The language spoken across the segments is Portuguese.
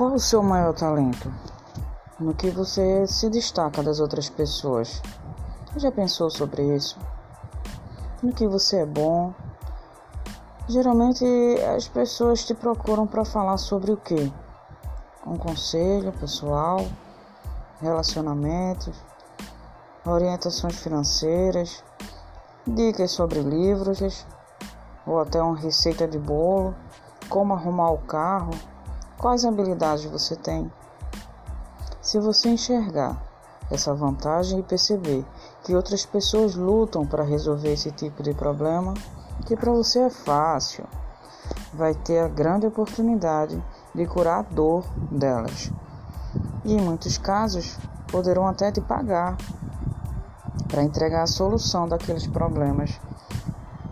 Qual o seu maior talento? No que você se destaca das outras pessoas? Já pensou sobre isso? No que você é bom? Geralmente as pessoas te procuram para falar sobre o que? Um conselho pessoal, relacionamentos, orientações financeiras, dicas sobre livros ou até uma receita de bolo, como arrumar o carro, quais habilidades você tem. Se você enxergar essa vantagem e perceber que outras pessoas lutam para resolver esse tipo de problema, que para você é fácil, vai ter a grande oportunidade de curar a dor delas. E em muitos casos poderão até te pagar para entregar a solução daqueles problemas.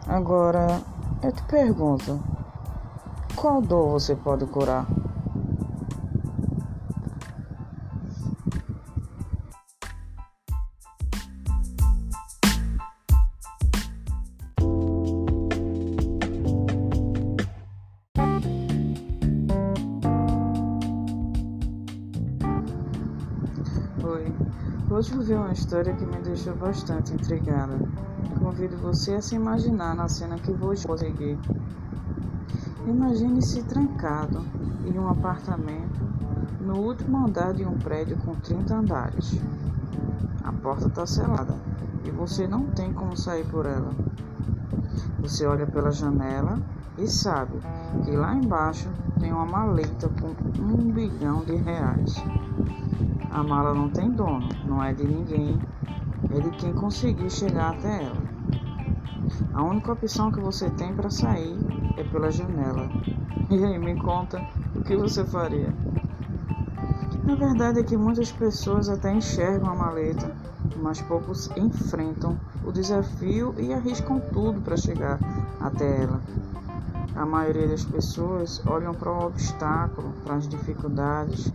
Agora, eu te pergunto, qual dor você pode curar? Oi, hoje vi uma história que me deixou bastante intrigada. Convido você a se imaginar na cena que vou conseguir. Imagine-se trancado em um apartamento no último andar de um prédio com 30 andares. A porta está selada e você não tem como sair por ela. Você olha pela janela e sabe que lá embaixo tem uma maleta com um bilhão de reais. A mala não tem dono, não é de ninguém, é de quem conseguir chegar até ela. A única opção que você tem para sair é pela janela. E aí, me conta o que você faria? Na verdade é que muitas pessoas até enxergam a maleta, mas poucos enfrentam o desafio e arriscam tudo para chegar até ela. A maioria das pessoas olham para o obstáculo, para as dificuldades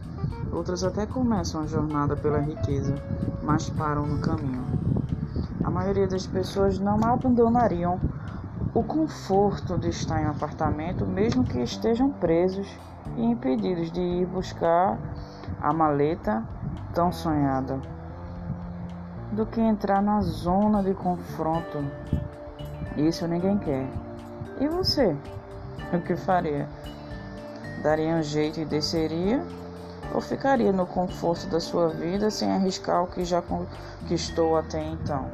Outras até começam a jornada pela riqueza, mas param no caminho. A maioria das pessoas não abandonariam o conforto de estar em um apartamento, mesmo que estejam presos e impedidos de ir buscar a maleta tão sonhada, do que entrar na zona de confronto. Isso ninguém quer. E você? o que faria? Daria um jeito e desceria? Ou ficaria no conforto da sua vida sem arriscar o que já conquistou até então?